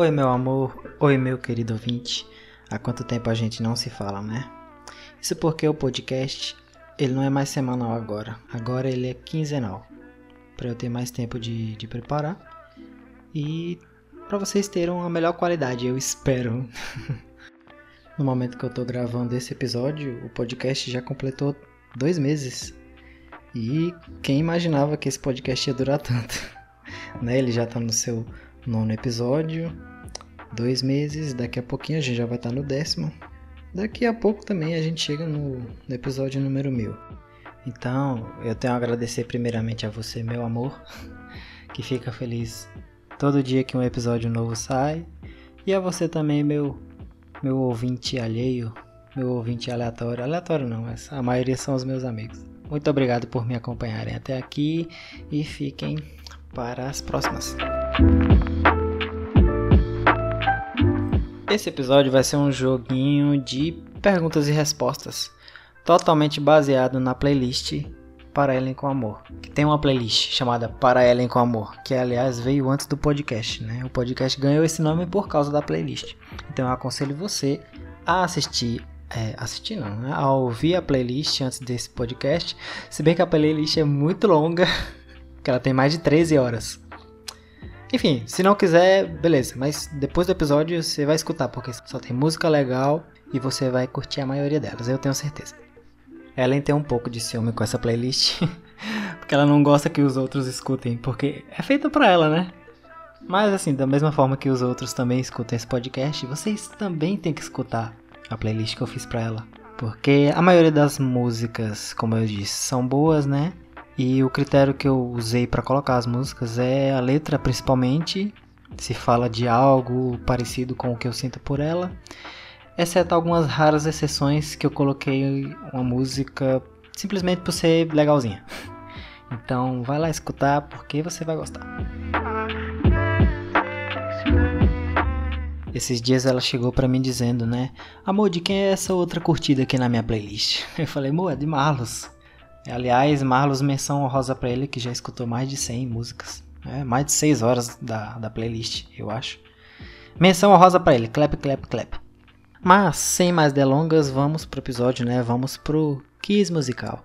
Oi, meu amor. Oi, meu querido ouvinte. Há quanto tempo a gente não se fala, né? Isso porque o podcast, ele não é mais semanal agora. Agora ele é quinzenal. Para eu ter mais tempo de, de preparar. E para vocês terem uma melhor qualidade, eu espero. no momento que eu tô gravando esse episódio, o podcast já completou dois meses. E quem imaginava que esse podcast ia durar tanto? né? Ele já tá no seu nono episódio, dois meses, daqui a pouquinho a gente já vai estar no décimo. Daqui a pouco também a gente chega no, no episódio número mil. Então, eu tenho a agradecer primeiramente a você, meu amor, que fica feliz todo dia que um episódio novo sai. E a você também, meu, meu ouvinte alheio, meu ouvinte aleatório. Aleatório não, mas a maioria são os meus amigos. Muito obrigado por me acompanharem até aqui e fiquem para as próximas. Esse episódio vai ser um joguinho de perguntas e respostas, totalmente baseado na playlist Para Ellen com Amor, que tem uma playlist chamada Para Ellen com Amor, que aliás veio antes do podcast, né? O podcast ganhou esse nome por causa da playlist. Então eu aconselho você a assistir é, assistir não, né? A ouvir a playlist antes desse podcast. Se bem que a playlist é muito longa, que ela tem mais de 13 horas. Enfim, se não quiser, beleza. Mas depois do episódio você vai escutar, porque só tem música legal e você vai curtir a maioria delas, eu tenho certeza. Ellen tem um pouco de ciúme com essa playlist, porque ela não gosta que os outros escutem, porque é feita para ela, né? Mas assim, da mesma forma que os outros também escutam esse podcast, vocês também têm que escutar a playlist que eu fiz para ela. Porque a maioria das músicas, como eu disse, são boas, né? E o critério que eu usei para colocar as músicas é a letra, principalmente, se fala de algo parecido com o que eu sinto por ela, exceto algumas raras exceções que eu coloquei uma música simplesmente por ser legalzinha. Então vai lá escutar porque você vai gostar. Esses dias ela chegou para mim dizendo, né? Amor, de quem é essa outra curtida aqui na minha playlist? Eu falei, amor, é de Marlos. Aliás, Marlos menção honrosa para ele que já escutou mais de 100 músicas. É, mais de 6 horas da, da playlist, eu acho. Menção honrosa para ele, clap, clap, clap. Mas, sem mais delongas, vamos pro episódio, né? Vamos pro Kiss musical.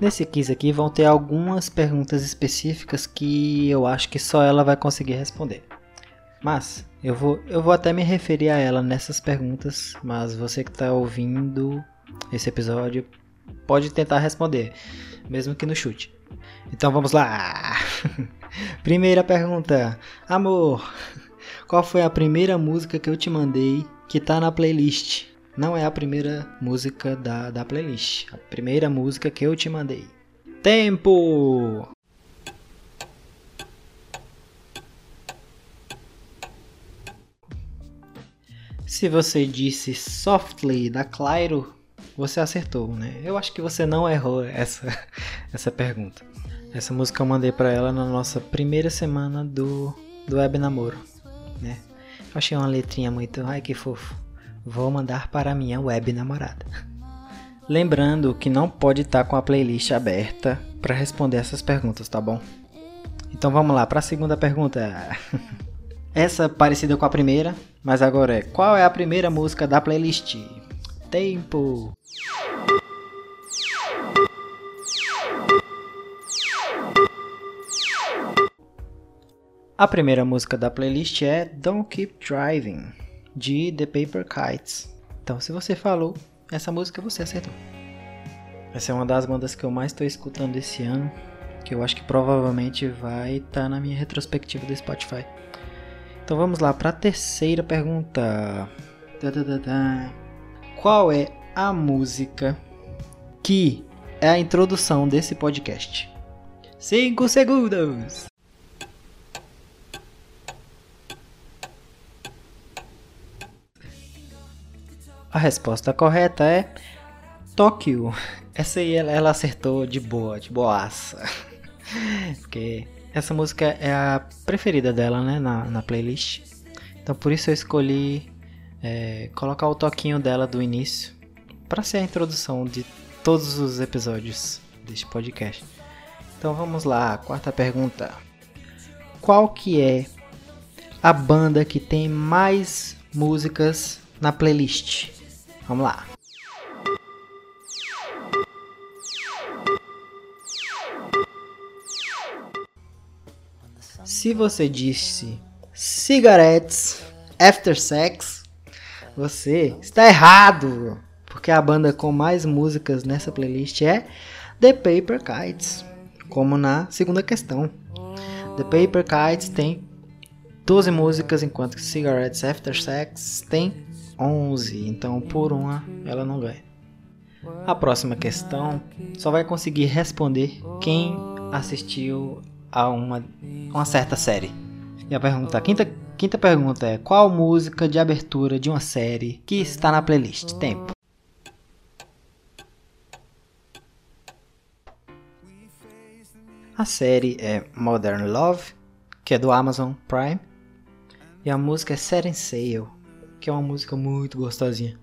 Nesse quiz aqui vão ter algumas perguntas específicas que eu acho que só ela vai conseguir responder. Mas eu vou, eu vou até me referir a ela nessas perguntas, mas você que está ouvindo esse episódio pode tentar responder, mesmo que no chute. Então vamos lá! primeira pergunta: Amor, qual foi a primeira música que eu te mandei que tá na playlist? Não é a primeira música da, da playlist, a primeira música que eu te mandei. Tempo! Se você disse Softly da Clairo, você acertou, né? Eu acho que você não errou essa, essa pergunta. Essa música eu mandei para ela na nossa primeira semana do, do web namoro, né? Eu achei uma letrinha muito, ai que fofo. Vou mandar para minha web namorada. Lembrando que não pode estar tá com a playlist aberta para responder essas perguntas, tá bom? Então vamos lá para a segunda pergunta. Essa parecida com a primeira, mas agora é: qual é a primeira música da playlist? Tempo. A primeira música da playlist é Don't Keep Driving, de The Paper Kites. Então, se você falou essa música, você acertou. Essa é uma das bandas que eu mais estou escutando esse ano, que eu acho que provavelmente vai estar tá na minha retrospectiva do Spotify. Então vamos lá para a terceira pergunta. Qual é a música que é a introdução desse podcast? 5 segundos! A resposta correta é Tóquio. Essa aí ela, ela acertou de boa, de boaça. Porque essa música é a preferida dela, né, na, na playlist. Então por isso eu escolhi é, colocar o toquinho dela do início para ser a introdução de todos os episódios deste podcast. Então vamos lá, quarta pergunta. Qual que é a banda que tem mais músicas na playlist? Vamos lá. Se você disse Cigarettes After Sex, você está errado, porque a banda com mais músicas nessa playlist é The Paper Kites, como na segunda questão. The Paper Kites tem 12 músicas, enquanto que Cigarettes After Sex tem 11, então por uma ela não ganha. A próxima questão só vai conseguir responder quem assistiu a uma, uma certa série. E a pergunta, a quinta, quinta pergunta é: qual música de abertura de uma série que está na playlist? Tempo. A série é Modern Love, que é do Amazon Prime, e a música é Setting Sail, que é uma música muito gostosinha,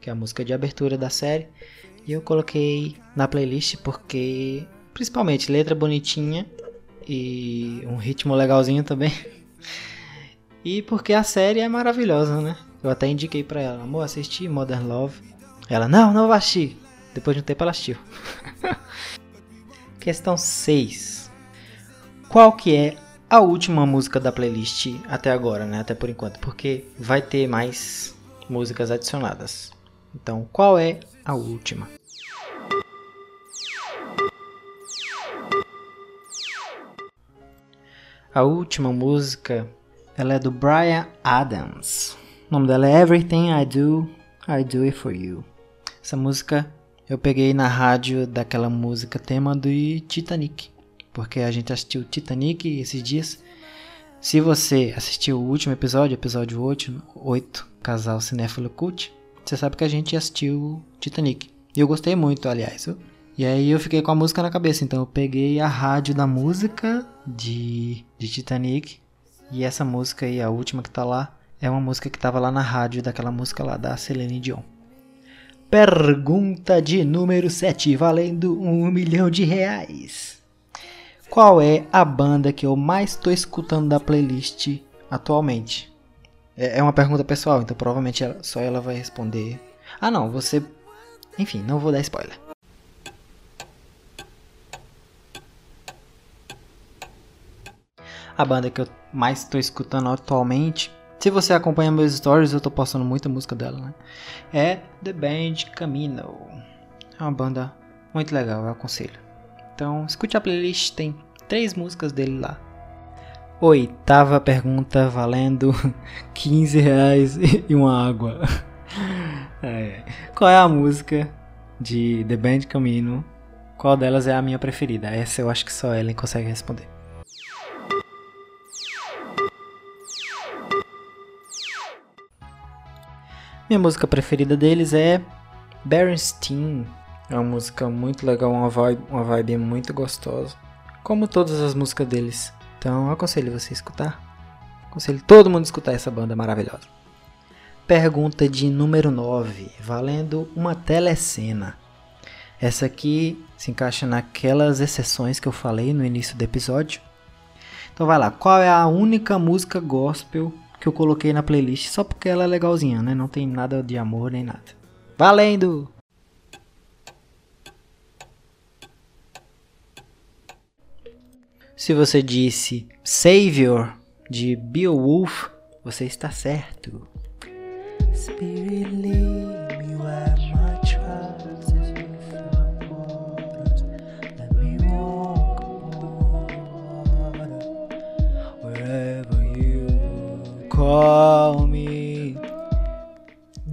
que é a música de abertura da série. E eu coloquei na playlist porque, principalmente, letra bonitinha e um ritmo legalzinho também. E porque a série é maravilhosa, né? Eu até indiquei pra ela, amor, assisti Modern Love. Ela, não, não vou assistir. Depois de um tempo ela assistiu. Questão 6. Qual que é a última música da playlist até agora, né? Até por enquanto, porque vai ter mais músicas adicionadas. Então, qual é a última? A última música, ela é do Brian Adams. O nome dela é Everything I Do, I Do It For You. Essa música eu peguei na rádio daquela música tema do Titanic. Porque a gente assistiu Titanic esses dias. Se você assistiu o último episódio, episódio 8, 8 Casal Cinéfilo Cult, você sabe que a gente assistiu Titanic. E eu gostei muito, aliás. Viu? E aí eu fiquei com a música na cabeça, então eu peguei a rádio da música de, de Titanic. E essa música aí, a última que tá lá, é uma música que tava lá na rádio daquela música lá da Celine Dion. Pergunta de número 7, valendo um milhão de reais. Qual é a banda que eu mais estou escutando da playlist atualmente? É, é uma pergunta pessoal, então provavelmente só ela vai responder. Ah não, você. Enfim, não vou dar spoiler. A banda que eu mais estou escutando atualmente. Se você acompanha meus stories, eu estou postando muita música dela, né? É The Band Camino. É uma banda muito legal, eu aconselho. Então, escute a playlist, tem três músicas dele lá. Oitava pergunta valendo 15 reais e uma água. É. Qual é a música de The Band Camino? Qual delas é a minha preferida? Essa eu acho que só Ellen consegue responder. Minha música preferida deles é Berenstein. É uma música muito legal, uma vibe, uma vibe muito gostosa. Como todas as músicas deles. Então aconselho você a escutar. Aconselho todo mundo a escutar essa banda maravilhosa. Pergunta de número 9, valendo uma telecena. Essa aqui se encaixa naquelas exceções que eu falei no início do episódio. Então vai lá, qual é a única música gospel que eu coloquei na playlist só porque ela é legalzinha, né? Não tem nada de amor nem nada. Valendo! Se você disse Savior de Beowulf, você está certo. Spirit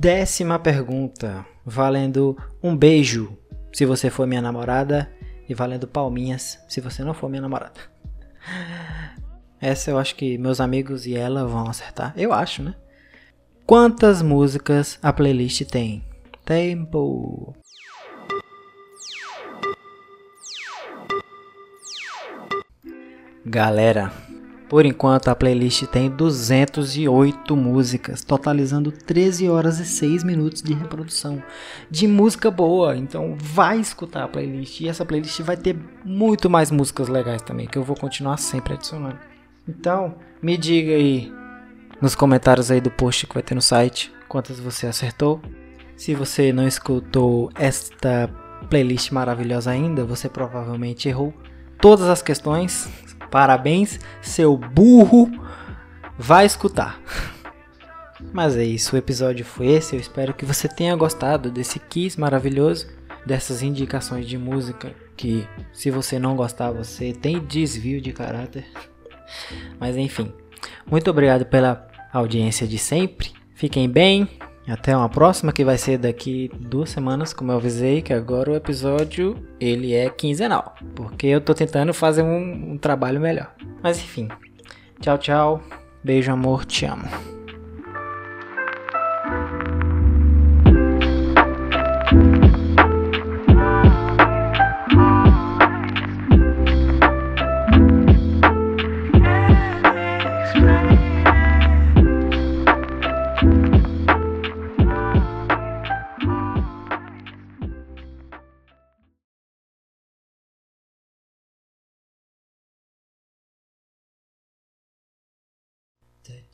Décima pergunta, valendo um beijo se você for minha namorada e valendo palminhas se você não for minha namorada. Essa eu acho que meus amigos e ela vão acertar. Eu acho, né? Quantas músicas a playlist tem? Tempo. Galera, Por enquanto, a playlist tem 208 músicas, totalizando 13 horas e 6 minutos de reprodução de música boa. Então, vai escutar a playlist e essa playlist vai ter muito mais músicas legais também, que eu vou continuar sempre adicionando. Então, me diga aí nos comentários aí do post que vai ter no site quantas você acertou. Se você não escutou esta playlist maravilhosa ainda, você provavelmente errou todas as questões. Parabéns, seu burro. Vai escutar. Mas é isso, o episódio foi esse. Eu espero que você tenha gostado desse quiz maravilhoso, dessas indicações de música que, se você não gostar, você tem desvio de caráter. Mas enfim, muito obrigado pela audiência de sempre. Fiquem bem. Até uma próxima que vai ser daqui duas semanas, como eu avisei, que agora o episódio ele é quinzenal, porque eu tô tentando fazer um, um trabalho melhor. Mas enfim, tchau, tchau, beijo, amor, te amo.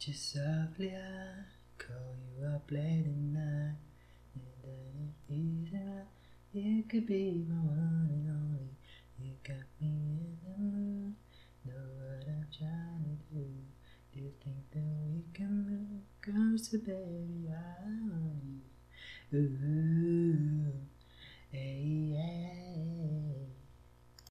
You softly, I call you up late at night. And then it easy, you could be my one and only. You got me in the mood, know what I'm trying to do. Do you think that we can move closer, baby? I want you. Ooh, hey, hey.